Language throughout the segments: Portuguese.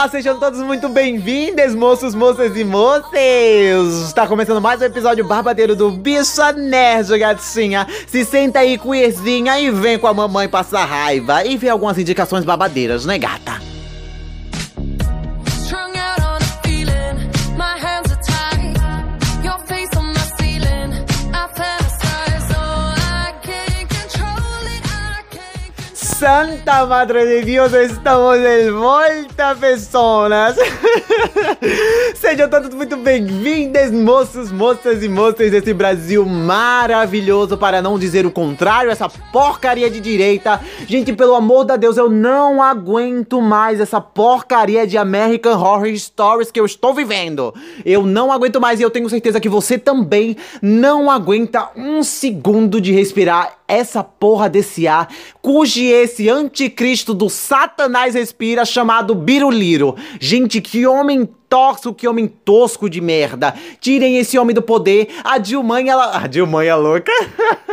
Olá, sejam todos muito bem-vindos, moços, moças e moças! Está começando mais um episódio barbadeiro do Bicha Nerd, gatinha. Se senta aí, queerzinha, e vem com a mamãe passar raiva e ver algumas indicações babadeiras, né, gata? Santa Madre de Dios, estamos de volta, pessoas! Sejam todos muito bem-vindos, moços, moças e moças desse Brasil maravilhoso, para não dizer o contrário, essa porcaria de direita. Gente, pelo amor de Deus, eu não aguento mais essa porcaria de American Horror Stories que eu estou vivendo. Eu não aguento mais e eu tenho certeza que você também não aguenta um segundo de respirar essa porra desse ar, cujo esse anticristo do satanás respira, chamado Biruliro. Gente, que homem torço, que homem tosco de merda. Tirem esse homem do poder. A Dilma, ela... A Dilma é louca?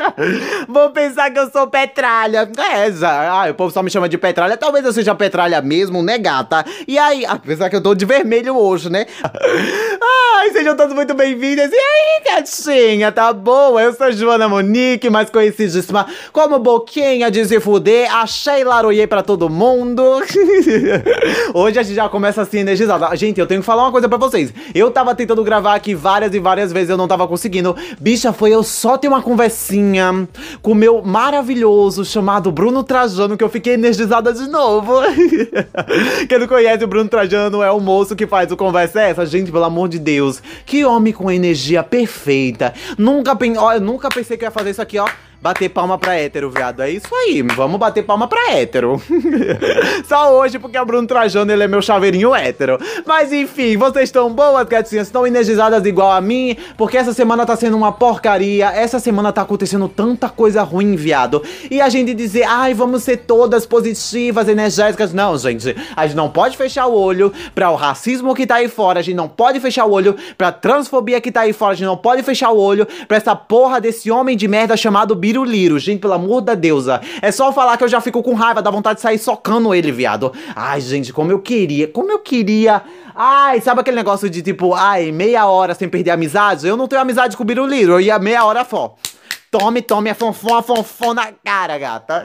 Vão pensar que eu sou petralha. É, já. Ah, o povo só me chama de petralha. Talvez eu seja petralha mesmo, né, gata? E aí, apesar que eu tô de vermelho hoje, né? Ai, sejam todos muito bem-vindos. E aí, gatinha, tá bom? Eu sou Joana Monique, mais conhecidíssima como Boquinha de se fuder. Achei laroiê pra todo mundo. Hoje a gente já começa assim energizada. Gente, eu tenho falar uma coisa pra vocês. Eu tava tentando gravar aqui várias e várias vezes, eu não tava conseguindo. Bicha, foi eu só ter uma conversinha com o meu maravilhoso chamado Bruno Trajano que eu fiquei energizada de novo. Quem não conhece o Bruno Trajano é o moço que faz o Conversa Essa. Gente, pelo amor de Deus, que homem com energia perfeita. Nunca, pen... ó, eu nunca pensei que ia fazer isso aqui, ó. Bater palma pra hétero, viado. É isso aí. Vamos bater palma pra hétero. Só hoje, porque o Bruno Trajano, ele é meu chaveirinho hétero. Mas enfim, vocês estão boas, gatinhas? Estão energizadas igual a mim? Porque essa semana tá sendo uma porcaria. Essa semana tá acontecendo tanta coisa ruim, viado. E a gente dizer, ai, vamos ser todas positivas, energéticas. Não, gente. A gente não pode fechar o olho pra o racismo que tá aí fora. A gente não pode fechar o olho pra transfobia que tá aí fora. A gente não pode fechar o olho pra essa porra desse homem de merda chamado Biruliro. Gente, pelo amor da deusa. É só falar que eu já fico com raiva, dá vontade de sair socando ele, viado. Ai, gente, como eu queria, como eu queria. Ai, sabe aquele negócio de tipo, ai, meia hora sem perder amizade? Eu não tenho amizade com o Biruliro, eu ia meia hora fó. Tome, tome, a fonfon, fonfon na cara, gata.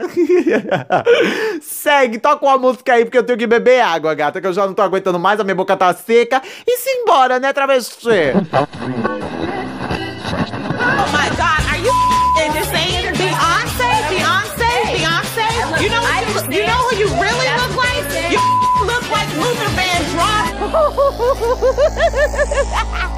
Segue, toca uma música aí, porque eu tenho que beber água, gata, que eu já não tô aguentando mais, a minha boca tá seca. E simbora, né, travesti? Oh my God, Woohoo!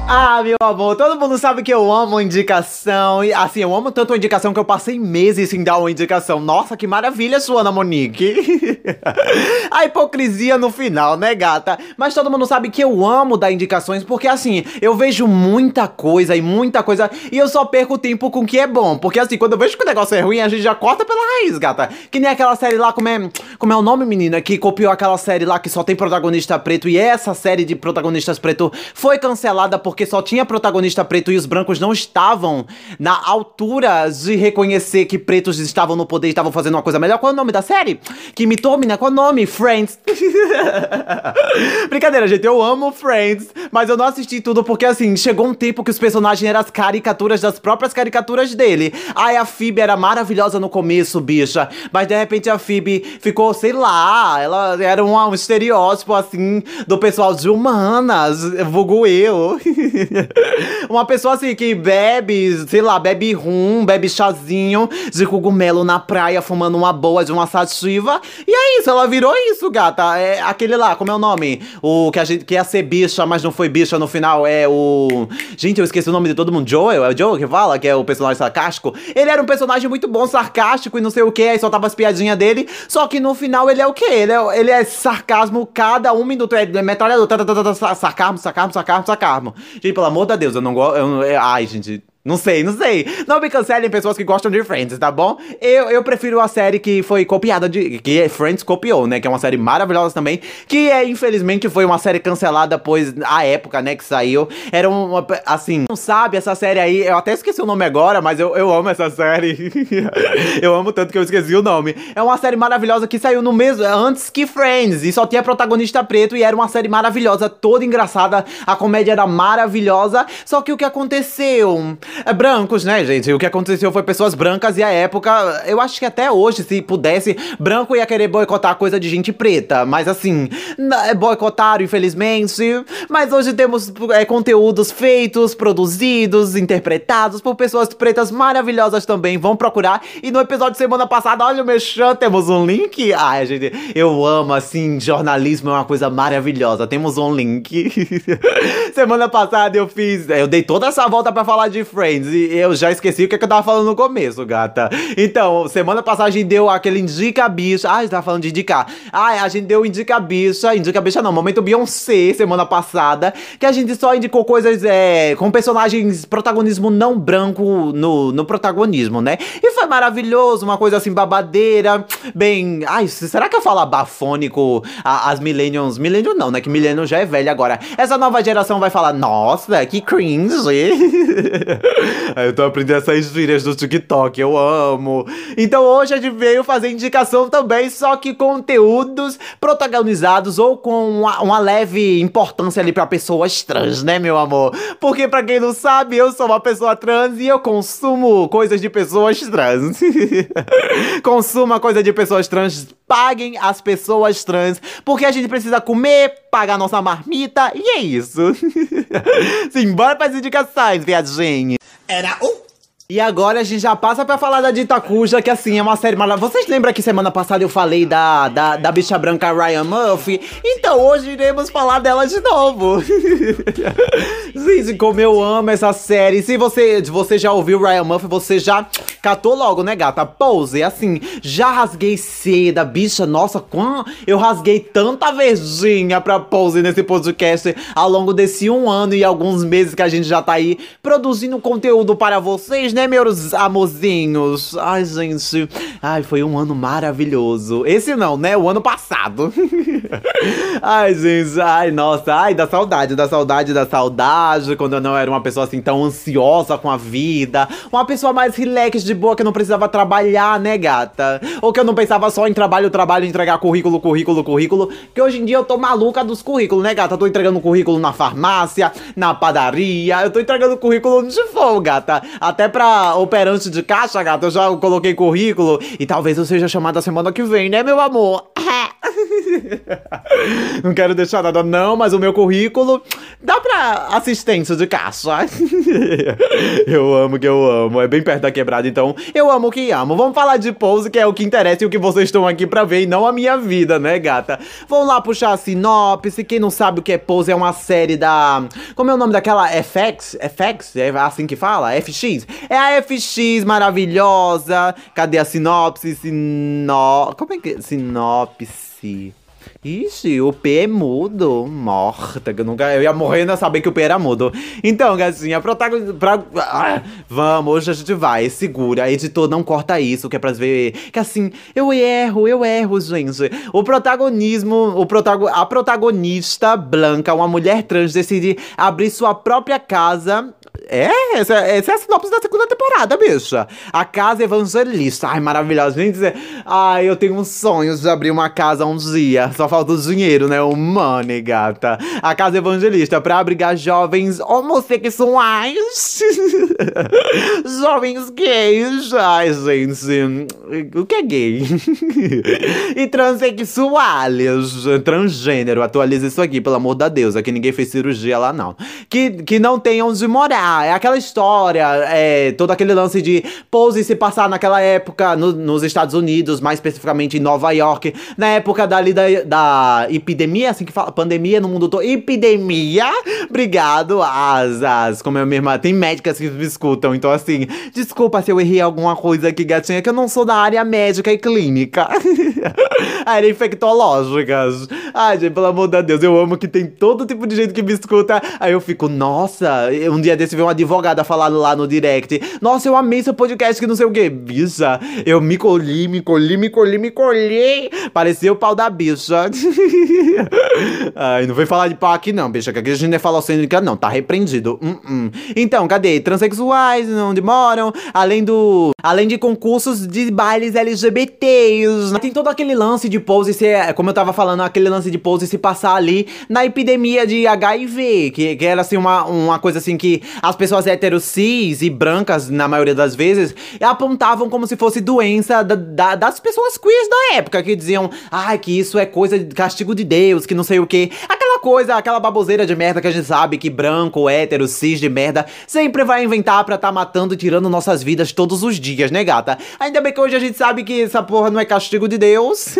Ah, meu amor, todo mundo sabe que eu amo indicação. E assim, eu amo tanto a indicação que eu passei meses sem dar uma indicação. Nossa, que maravilha, Suana Monique. a hipocrisia no final, né, gata? Mas todo mundo sabe que eu amo dar indicações porque assim, eu vejo muita coisa e muita coisa e eu só perco tempo com o que é bom. Porque assim, quando eu vejo que o negócio é ruim, a gente já corta pela raiz, gata. Que nem aquela série lá, como é, como é o nome, menina? Que copiou aquela série lá que só tem protagonista preto e essa série de protagonistas preto foi cancelada porque só tinha protagonista preto e os brancos não estavam na altura de reconhecer que pretos estavam no poder e estavam fazendo uma coisa melhor. Qual é o nome da série? Que imitou, menina? Qual é o nome? Friends. Brincadeira, gente. Eu amo Friends, mas eu não assisti tudo porque, assim, chegou um tempo que os personagens eram as caricaturas das próprias caricaturas dele. Ai, a Phoebe era maravilhosa no começo, bicha, mas de repente a Phoebe ficou, sei lá, ela era um, um estereótipo, assim, do pessoal de humanas, vulgo eu. Uma pessoa assim que bebe, sei lá, bebe rum, bebe chazinho de cogumelo na praia, fumando uma boa de uma sativa. E é isso, ela virou isso, gata. É aquele lá, como é o nome? O que a gente que ia ser bicha, mas não foi bicha no final. É o. Gente, eu esqueci o nome de todo mundo. Joel? É o Joel que fala, que é o personagem sarcástico. Ele era um personagem muito bom, sarcástico e não sei o que, aí só tava as piadinhas dele. Só que no final ele é o quê? Ele é, ele é sarcasmo cada um minuto. É metralhador. tá, tá, tá, Sarcasmo, sarcasmo, sarcasmo, sarcasmo. Gente, pelo amor de Deus, eu não gosto. Ai, gente. Não sei, não sei. Não me cancelem pessoas que gostam de Friends, tá bom? Eu, eu prefiro a série que foi copiada de. Que Friends copiou, né? Que é uma série maravilhosa também. Que é, infelizmente, foi uma série cancelada, pois a época, né, que saiu. Era uma. Assim, não sabe, essa série aí. Eu até esqueci o nome agora, mas eu, eu amo essa série. eu amo tanto que eu esqueci o nome. É uma série maravilhosa que saiu no mesmo. Antes que Friends. E só tinha protagonista preto. E era uma série maravilhosa, toda engraçada. A comédia era maravilhosa. Só que o que aconteceu? É brancos, né, gente? O que aconteceu foi pessoas brancas e a época, eu acho que até hoje, se pudesse, branco ia querer boicotar coisa de gente preta. Mas assim, é boicotaram, infelizmente. Mas hoje temos é, conteúdos feitos, produzidos, interpretados por pessoas pretas maravilhosas também. Vão procurar. E no episódio de semana passada, olha o Mechan, temos um link. Ai, gente, eu amo, assim, jornalismo é uma coisa maravilhosa. Temos um link. semana passada eu fiz, eu dei toda essa volta para falar de Friends. E eu já esqueci o que, é que eu tava falando no começo, gata. Então, semana passada a gente deu aquele indica bicha. Ai, tava falando de indicar. Ai, a gente deu indica bicha. Indica bicha não, momento Beyoncé, semana passada. Que a gente só indicou coisas é, com personagens, protagonismo não branco no, no protagonismo, né? E foi maravilhoso, uma coisa assim, babadeira. Bem. Ai, será que eu falo bafônico as Millennials? Millennial não, né? Que Millennial já é velha agora. Essa nova geração vai falar, nossa, que cringe. Eu tô aprendendo essas gírias do TikTok, eu amo. Então hoje a gente veio fazer indicação também, só que conteúdos protagonizados ou com uma, uma leve importância ali pra pessoas trans, né, meu amor? Porque pra quem não sabe, eu sou uma pessoa trans e eu consumo coisas de pessoas trans. Consuma coisa de pessoas trans, paguem as pessoas trans, porque a gente precisa comer, pagar nossa marmita, e é isso. Simbora pras indicações, viadinha. Era um. E agora a gente já passa pra falar da Dita Cuja, que assim, é uma série maravilhosa. Vocês lembram que semana passada eu falei da, da, da bicha branca Ryan Murphy? Então hoje iremos falar dela de novo. gente, como eu amo essa série. Se você, você já ouviu Ryan Murphy, você já catou logo, né, gata? Pose, assim, já rasguei seda, bicha, nossa, quão eu rasguei tanta verdinha pra Pose nesse podcast ao longo desse um ano e alguns meses que a gente já tá aí produzindo conteúdo para vocês, né, meus amorzinhos? Ai, gente, ai, foi um ano maravilhoso. Esse não, né? O ano passado. ai, gente, ai, nossa, ai, da saudade, da saudade, da saudade, quando eu não era uma pessoa assim tão ansiosa com a vida, uma pessoa mais relax, de boa, que eu não precisava trabalhar, né, gata? Ou que eu não pensava só em trabalho, trabalho, entregar currículo, currículo, currículo, que hoje em dia eu tô maluca dos currículos, né, gata? Eu tô entregando currículo na farmácia, na padaria, eu tô entregando currículo onde for, gata. Até pra operante de caixa, gata, eu já coloquei currículo e talvez eu seja chamada semana que vem, né, meu amor? Não quero deixar nada, não, mas o meu currículo dá pra assistência de caixa. eu amo que eu amo. É bem perto da quebrada, então eu amo que amo. Vamos falar de Pose, que é o que interessa e o que vocês estão aqui pra ver, e não a minha vida, né, gata? Vamos lá puxar a sinopse. Quem não sabe o que é Pose, é uma série da. Como é o nome daquela? FX? FX? É assim que fala? FX? É a FX maravilhosa. Cadê a sinopse? Sino... Como é que. é? Sinopse. Ixi, o P é mudo. Morta, eu nunca. Eu ia morrendo a saber que o P era mudo. Então, gatinha, protagonista. Pra... Ah, vamos, hoje a gente vai. Segura. Editor, não corta isso, que é pra ver. Que assim, eu erro, eu erro, gente. O protagonismo. O protago... A protagonista branca, uma mulher trans, decide abrir sua própria casa. É, essa, essa é a sinopse da segunda temporada, bicha. A Casa Evangelista. Ai, maravilhosa. Gente, ai, eu tenho um sonho de abrir uma casa um dia. Só falta o dinheiro, né? O money, gata. A Casa Evangelista pra abrigar jovens homossexuais. jovens gays. Ai, gente. O que é gay? e transexuais. Transgênero. Atualiza isso aqui, pelo amor da Deus. Aqui ninguém fez cirurgia lá, não. Que, que não tenham onde morar. É aquela história, é todo aquele lance de Pose se passar naquela época no- nos Estados Unidos, mais especificamente em Nova York, na época dali da, da epidemia, assim que fala, pandemia no mundo todo. Epidemia! Obrigado às, como é minha irmã, tem médicas que me escutam, então assim, desculpa se eu errei alguma coisa aqui, gatinha, que eu não sou da área médica e clínica. área infectológicas. Ai, gente, pelo amor de Deus, eu amo que tem todo tipo de gente que me escuta. Aí eu fico, nossa, um dia desse veio uma advogada falando lá no direct. Nossa, eu amei seu podcast que não sei o que. Bicha, eu me colhi, me colhi, me colhi, me colhi. Parecia o pau da bicha. Ai, não vem falar de pau aqui não, bicha, que aqui a gente não é falocênica não, tá repreendido. Hum, hum. Então, cadê? Transsexuais, onde moram, além do... Além de concursos de bailes LGBTs. Tem todo aquele lance de pose como eu tava falando, aquele lance de pose se passar ali na epidemia de HIV, que, que era assim uma, uma coisa assim que as pessoas héteros cis e brancas, na maioria das vezes, apontavam como se fosse doença da- da- das pessoas queers da época, que diziam, ai, que isso é coisa de castigo de Deus, que não sei o que. Aquela coisa, aquela baboseira de merda que a gente sabe que branco, hétero, cis de merda sempre vai inventar pra tá matando e tirando nossas vidas todos os dias, né, gata? Ainda bem que hoje a gente sabe que essa porra não é castigo de Deus.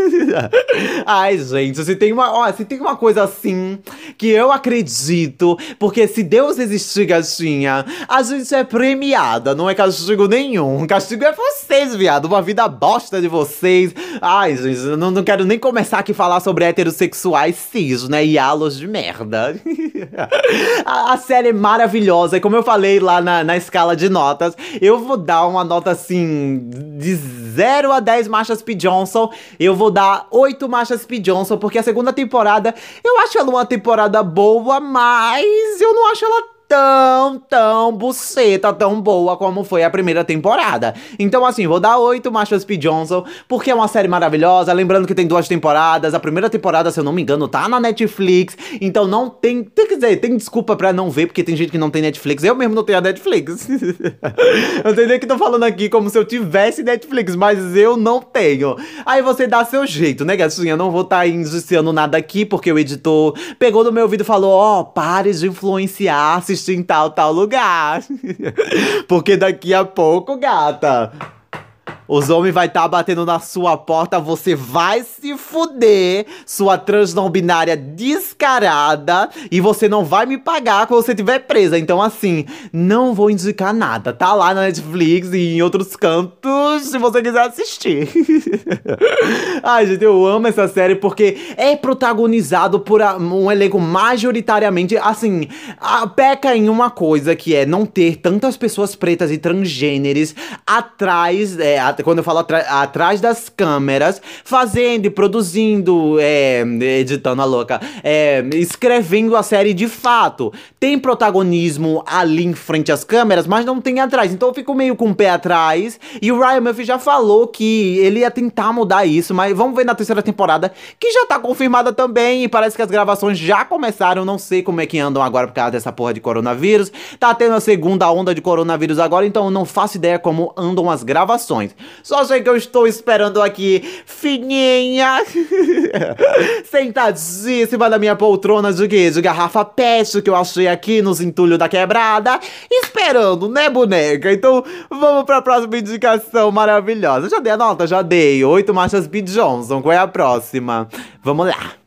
Ai, gente, se tem uma, ó, se tem uma coisa assim que eu acredito, porque se Deus existir, gatinha, a gente é premiada, não é castigo nenhum. Castigo é vocês, viado, uma vida bosta de vocês. Ai, gente, não, não quero nem começar aqui a falar sobre heterossexuais cis, né, e de merda. a, a série é maravilhosa, e como eu falei lá na, na escala de notas, eu vou dar uma nota assim, de 0 a 10 Marchas P. Johnson, eu vou dar 8 Marchas P. Johnson, porque a segunda temporada, eu acho ela uma temporada boa, mas eu não acho ela tão, tão buceta, tão boa como foi a primeira temporada. Então, assim, vou dar 8 Marshall P. Johnson, porque é uma série maravilhosa. Lembrando que tem duas temporadas. A primeira temporada, se eu não me engano, tá na Netflix. Então não tem. Tem que dizer, tem desculpa pra não ver, porque tem gente que não tem Netflix. Eu mesmo não tenho a Netflix. eu sei nem que tô falando aqui como se eu tivesse Netflix, mas eu não tenho. Aí você dá seu jeito, né, gatinha? Eu não vou estar tá injusticiando nada aqui, porque o editor pegou no meu ouvido e falou: Ó, pare de influenciar, assistir em tal, tal lugar. porque daqui a pouco, gata. Os homens vai estar batendo na sua porta, você vai se fuder, sua trans não binária descarada, e você não vai me pagar quando você estiver presa. Então, assim, não vou indicar nada. Tá lá na Netflix e em outros cantos, se você quiser assistir. Ai, gente, eu amo essa série porque é protagonizado por um elenco majoritariamente, assim, peca em uma coisa que é não ter tantas pessoas pretas e transgêneres atrás, é, quando eu falo atrás das câmeras, fazendo e produzindo, é, editando a louca, é, escrevendo a série de fato. Tem protagonismo ali em frente às câmeras, mas não tem atrás. Então eu fico meio com o pé atrás. E o Ryan Murphy já falou que ele ia tentar mudar isso, mas vamos ver na terceira temporada, que já tá confirmada também. E parece que as gravações já começaram. Não sei como é que andam agora por causa dessa porra de coronavírus. Tá tendo a segunda onda de coronavírus agora, então eu não faço ideia como andam as gravações. Só sei que eu estou esperando aqui, fininha, sentadíssima na minha poltrona de quê? De garrafa pet que eu achei aqui nos entulhos da quebrada, esperando, né, boneca? Então vamos pra próxima indicação maravilhosa. Já dei a nota? Já dei. Oito marchas B. Johnson. Qual é a próxima? Vamos lá.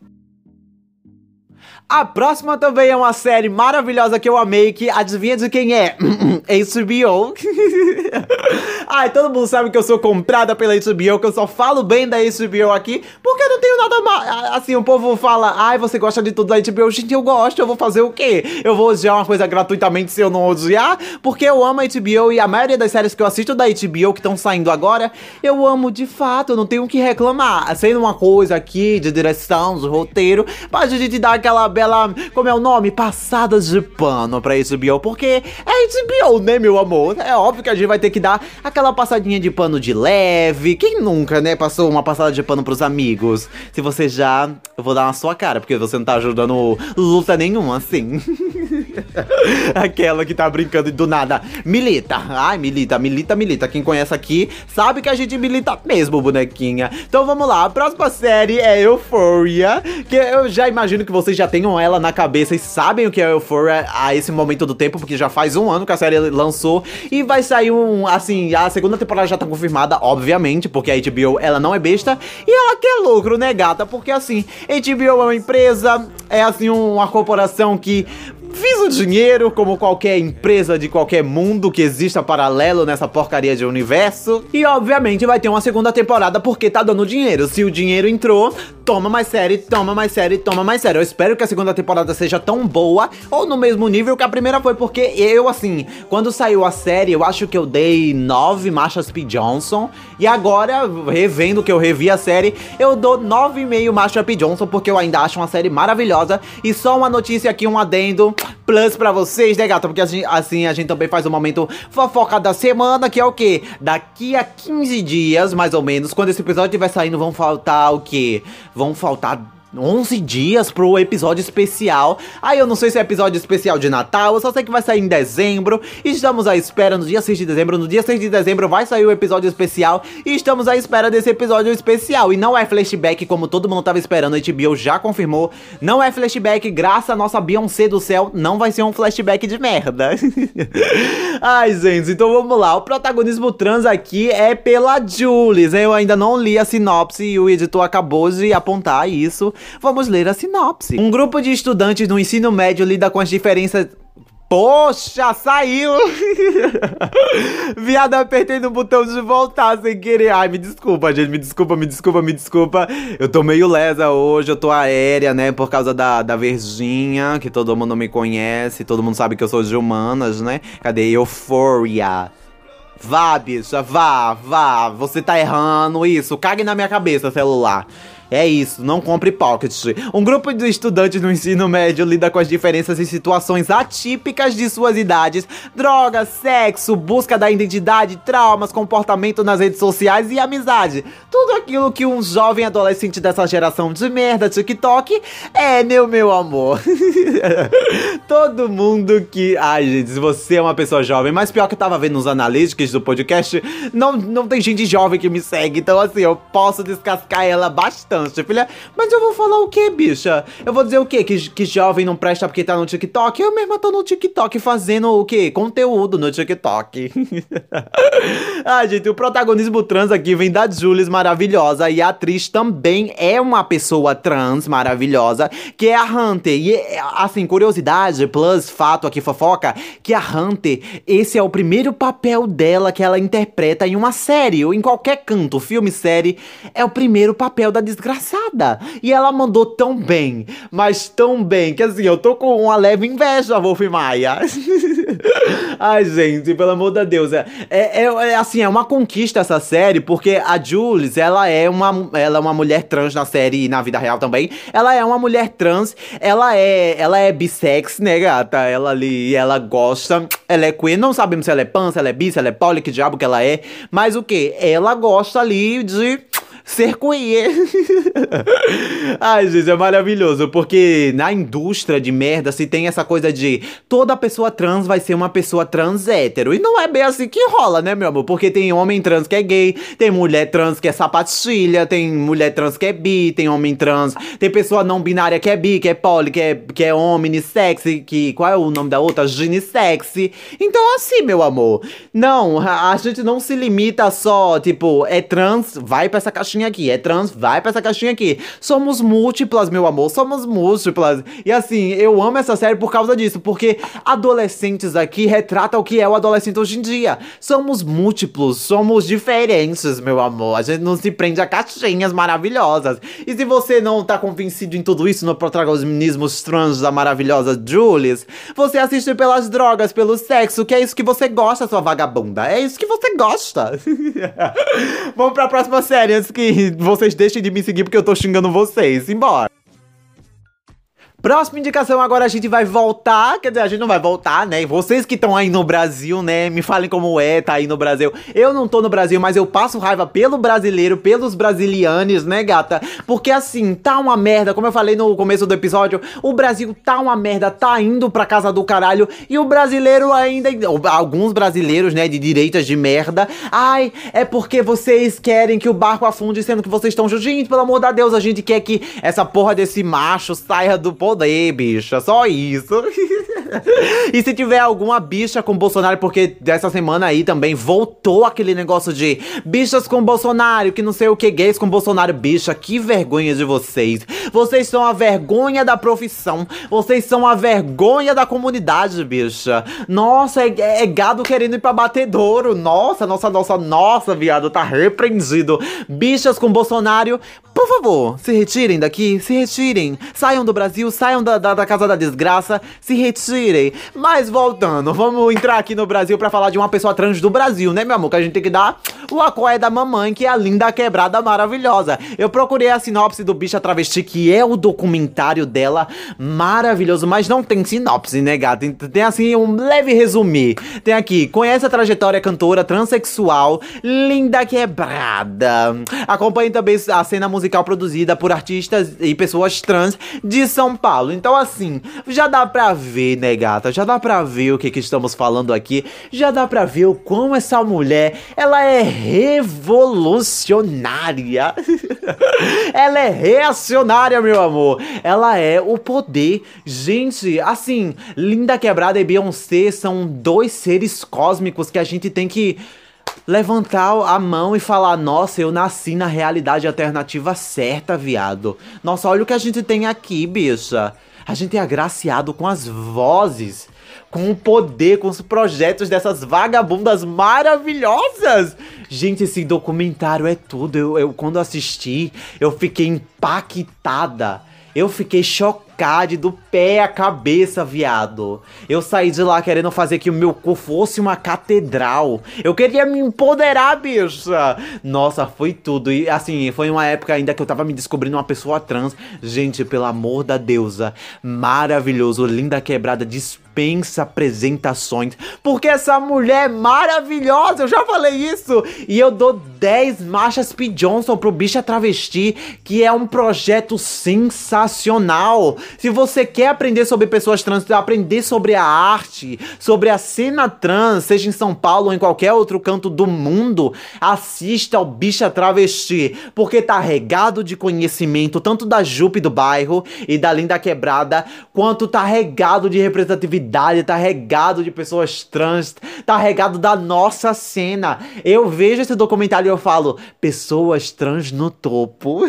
A próxima também é uma série maravilhosa que eu amei, que adivinha de quem é? HBO. Ai, todo mundo sabe que eu sou comprada pela HBO, que eu só falo bem da HBO aqui, porque eu não tenho nada mais. Assim, o povo fala, ai, você gosta de tudo da HBO? Gente, eu gosto, eu vou fazer o quê? Eu vou odiar uma coisa gratuitamente se eu não odiar? Porque eu amo a HBO e a maioria das séries que eu assisto da HBO que estão saindo agora, eu amo de fato, eu não tenho o que reclamar. Sendo uma coisa aqui de direção, de roteiro, mas a gente dá aquela bela, como é o nome? Passada de pano pra HBO, porque é HBO, né, meu amor? É óbvio que a gente vai ter que dar aquela passadinha de pano de leve. Quem nunca, né, passou uma passada de pano pros amigos? Se você já, eu vou dar na sua cara, porque você não tá ajudando luta nenhuma, assim. Aquela que tá brincando do nada. Milita. Ai, milita, milita, milita. Quem conhece aqui sabe que a gente milita mesmo, bonequinha. Então vamos lá. A próxima série é Euphoria. Que eu já imagino que vocês já tenham ela na cabeça e sabem o que é Euphoria a esse momento do tempo, porque já faz um ano que a série lançou. E vai sair um. Assim, a segunda temporada já tá confirmada, obviamente, porque a HBO ela não é besta. E ela quer lucro, né, gata? Porque assim, HBO é uma empresa, é assim, uma corporação que Visa o dinheiro, como qualquer empresa de qualquer mundo que exista paralelo nessa porcaria de universo. E obviamente vai ter uma segunda temporada porque tá dando dinheiro. Se o dinheiro entrou, toma mais série, toma mais série, toma mais série. Eu espero que a segunda temporada seja tão boa ou no mesmo nível que a primeira foi, porque eu, assim, quando saiu a série, eu acho que eu dei nove Marshas P. Johnson. E agora, revendo que eu revi a série, eu dou nove e meio Marsha P. Johnson, porque eu ainda acho uma série maravilhosa. E só uma notícia aqui, um adendo plus pra vocês, né, gata? Porque assim, assim a gente também faz o momento fofoca da semana, que é o quê? Daqui a 15 dias, mais ou menos, quando esse episódio estiver saindo, vão faltar o quê? Vão faltar 11 dias pro episódio especial. Aí eu não sei se é episódio especial de Natal, eu só sei que vai sair em dezembro. E estamos à espera no dia 6 de dezembro. No dia 6 de dezembro vai sair o episódio especial. E estamos à espera desse episódio especial. E não é flashback como todo mundo tava esperando. A HBO já confirmou. Não é flashback, graças à nossa Beyoncé do céu. Não vai ser um flashback de merda. Ai, gente, então vamos lá. O protagonismo trans aqui é pela Jules. Eu ainda não li a sinopse e o editor acabou de apontar isso. Vamos ler a sinopse. Um grupo de estudantes no ensino médio lida com as diferenças. Poxa, saiu! Viado, apertei no botão de voltar sem querer. Ai, me desculpa, gente. Me desculpa, me desculpa, me desculpa. Eu tô meio lesa hoje, eu tô aérea, né? Por causa da, da Virginha, que todo mundo me conhece. Todo mundo sabe que eu sou de humanas, né? Cadê? Euphoria. Vá, bicha, vá, vá. Você tá errando isso. Cague na minha cabeça, celular. É isso, não compre pocket. Um grupo de estudantes no ensino médio lida com as diferenças e situações atípicas de suas idades, drogas, sexo, busca da identidade, traumas, comportamento nas redes sociais e amizade. Tudo aquilo que um jovem adolescente dessa geração de merda TikTok é, meu meu amor. Todo mundo que. Ai, gente, se você é uma pessoa jovem, mas pior que eu tava vendo nos analytics do podcast, não, não tem gente jovem que me segue, então assim, eu posso descascar ela bastante filha. Mas eu vou falar o que, bicha? Eu vou dizer o quê? Que, que jovem não presta porque tá no TikTok? Eu mesma tô no TikTok fazendo o quê? Conteúdo no TikTok. ah, gente, o protagonismo trans aqui vem da Jules maravilhosa. E a atriz também é uma pessoa trans maravilhosa, que é a Hunter. E, assim, curiosidade, plus fato aqui, fofoca, que a Hunter, esse é o primeiro papel dela que ela interpreta em uma série, ou em qualquer canto, filme, série. É o primeiro papel da desgraçada desgraçada. E ela mandou tão bem, mas tão bem, que assim, eu tô com uma leve inveja, Wolf Maia. Ai, gente, pelo amor de Deus. É, é, é, assim, é uma conquista essa série, porque a Jules, ela é uma, ela é uma mulher trans na série e na vida real também. Ela é uma mulher trans, ela é, ela é bissex, né, gata? Ela ali, ela gosta, ela é queer, não sabemos se ela é pan, se ela é bi, se ela é poli, que diabo que ela é. Mas o que? Ela gosta ali de ser queer. Ai, gente, é maravilhoso, porque na indústria de merda se tem essa coisa de toda pessoa trans vai ser uma pessoa trans hétero. E não é bem assim que rola, né, meu amor? Porque tem homem trans que é gay, tem mulher trans que é sapatilha, tem mulher trans que é bi, tem homem trans, tem pessoa não binária que é bi, que é poli, que é, que é sexy, que. Qual é o nome da outra? Ginisexy. Então, assim, meu amor, não, a, a gente não se limita só, tipo, é trans, vai pra essa caixinha aqui, é trans, vai pra essa caixinha aqui. Somos múltiplas, meu amor, somos múltiplas. E assim, eu amo essa série por causa disso, porque adolescentes aqui retratam o que é o adolescente hoje em dia. Somos múltiplos, somos diferentes, meu amor. A gente não se prende a caixinhas maravilhosas. E se você não tá convencido em tudo isso no protagonismo trans da maravilhosa Julius, você assiste pelas drogas, pelo sexo, que é isso que você gosta, sua vagabunda. É isso que você gosta. Vamos pra próxima série antes que vocês deixem de me seguir porque eu tô xingando vocês. Embora. Próxima indicação, agora a gente vai voltar. Quer dizer, a gente não vai voltar, né? Vocês que estão aí no Brasil, né? Me falem como é, tá aí no Brasil. Eu não tô no Brasil, mas eu passo raiva pelo brasileiro, pelos brasilianos, né, gata? Porque assim, tá uma merda. Como eu falei no começo do episódio, o Brasil tá uma merda, tá indo pra casa do caralho. E o brasileiro ainda. Alguns brasileiros, né, de direitas de merda. Ai, é porque vocês querem que o barco afunde, sendo que vocês estão. Gente, pelo amor de Deus, a gente quer que essa porra desse macho saia do poder, bicha. Só isso. e se tiver alguma bicha com Bolsonaro, porque dessa semana aí também voltou aquele negócio de bichas com Bolsonaro, que não sei o que, gays com Bolsonaro. Bicha, que vergonha de vocês. Vocês são a vergonha da profissão. Vocês são a vergonha da comunidade, bicha. Nossa, é, é gado querendo ir pra batedouro. Nossa, nossa, nossa, nossa, viado, tá repreendido. Bichas com Bolsonaro, por favor, se retirem daqui, se retirem. Saiam do Brasil, saiam da, da, da casa da desgraça, se retirem. Mas voltando, vamos entrar aqui no Brasil pra falar de uma pessoa trans do Brasil, né, meu amor? Que a gente tem que dar o acoé da mamãe, que é a linda quebrada maravilhosa. Eu procurei a sinopse do Bicha Travesti, que é o documentário dela, maravilhoso, mas não tem sinopse, né, gata? Tem assim um leve resumir. Tem aqui, conhece a trajetória cantora transexual, linda quebrada. Acompanhe também a cena musical produzida por artistas e pessoas trans de São Paulo. Então, assim, já dá pra ver, né, gata? Já dá pra ver o que, que estamos falando aqui. Já dá pra ver o quão essa mulher, ela é revolucionária. ela é reacionária, meu amor. Ela é o poder. Gente, assim, Linda Quebrada e Beyoncé são dois seres cósmicos que a gente tem que levantar a mão e falar: Nossa, eu nasci na realidade alternativa certa, viado. Nossa, olha o que a gente tem aqui, bicha. A gente é agraciado com as vozes, com o poder, com os projetos dessas vagabundas maravilhosas. Gente, esse documentário é tudo. Eu, eu quando assisti, eu fiquei impactada. Eu fiquei chocada do pé à cabeça, viado. Eu saí de lá querendo fazer que o meu cu fosse uma catedral. Eu queria me empoderar, bicha. Nossa, foi tudo. E assim, foi uma época ainda que eu tava me descobrindo uma pessoa trans. Gente, pelo amor da deusa. Maravilhoso, linda quebrada, dispensa apresentações. Porque essa mulher é maravilhosa. Eu já falei isso. E eu dou 10 marchas P. Johnson pro Bicha Travesti, que é um projeto sensacional. Se você quer aprender sobre pessoas trans, aprender sobre a arte, sobre a cena trans, seja em São Paulo ou em qualquer outro canto do mundo, assista ao Bicha Travesti, porque tá regado de conhecimento tanto da Jupe do bairro e da Linda Quebrada, quanto tá regado de representatividade, tá regado de pessoas trans, tá regado da nossa cena. Eu vejo esse documentário e eu falo, pessoas trans no topo.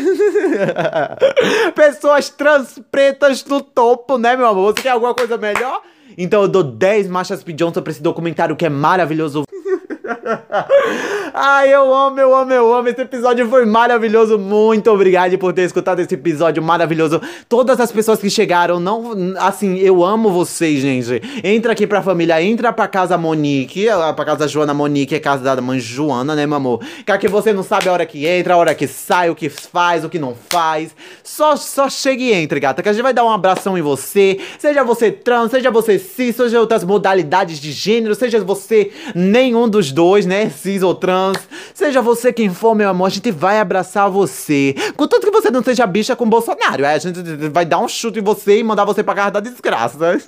pessoas trans pretas no topo, né, meu amor? Você quer alguma coisa melhor? Então eu dou 10 marchas P. Johnson pra esse documentário que é maravilhoso. Ai, eu amo, eu amo, eu amo. Esse episódio foi maravilhoso. Muito obrigado por ter escutado esse episódio maravilhoso. Todas as pessoas que chegaram, não. Assim, eu amo vocês, gente. Entra aqui pra família, entra pra casa Monique, pra casa Joana Monique, é casa da mãe Joana, né, meu amor? Que aqui você não sabe a hora que entra, a hora que sai, o que faz, o que não faz. Só, só chega e entra, gata, que a gente vai dar um abração em você. Seja você trans, seja você cis, seja outras modalidades de gênero, seja você nenhum dos dois, né? Cis ou trans. Seja você quem for, meu amor, a gente vai abraçar você. Contanto que você não seja bicha com Bolsonaro. É, a gente vai dar um chute em você e mandar você pra casa da desgraça.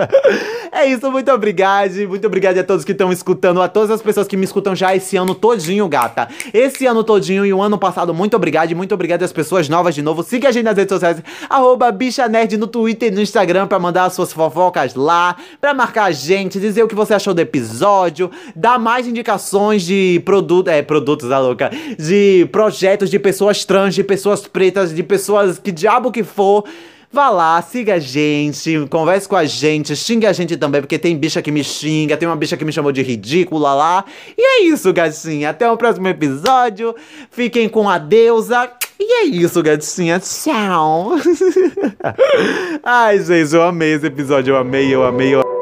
é isso, muito obrigado. Muito obrigado a todos que estão escutando, a todas as pessoas que me escutam já esse ano todinho, gata. Esse ano todinho e o ano passado, muito obrigado. Muito obrigado às pessoas novas de novo. Siga a gente nas redes sociais, arroba bicha nerd no Twitter e no Instagram pra mandar as suas fofocas lá, pra marcar a gente, dizer o que você achou do episódio, dar mais indicações de produto, é, produtos da louca, de projetos de pessoas trans, de pessoas pretas, de pessoas que diabo que for. Vá lá, siga a gente, converse com a gente, xingue a gente também, porque tem bicha que me xinga, tem uma bicha que me chamou de ridícula lá. E é isso, gatinha. Até o próximo episódio. Fiquem com a deusa. E é isso, gatinha. Tchau. Ai, gente, eu amei esse episódio. Eu amei, eu amei, eu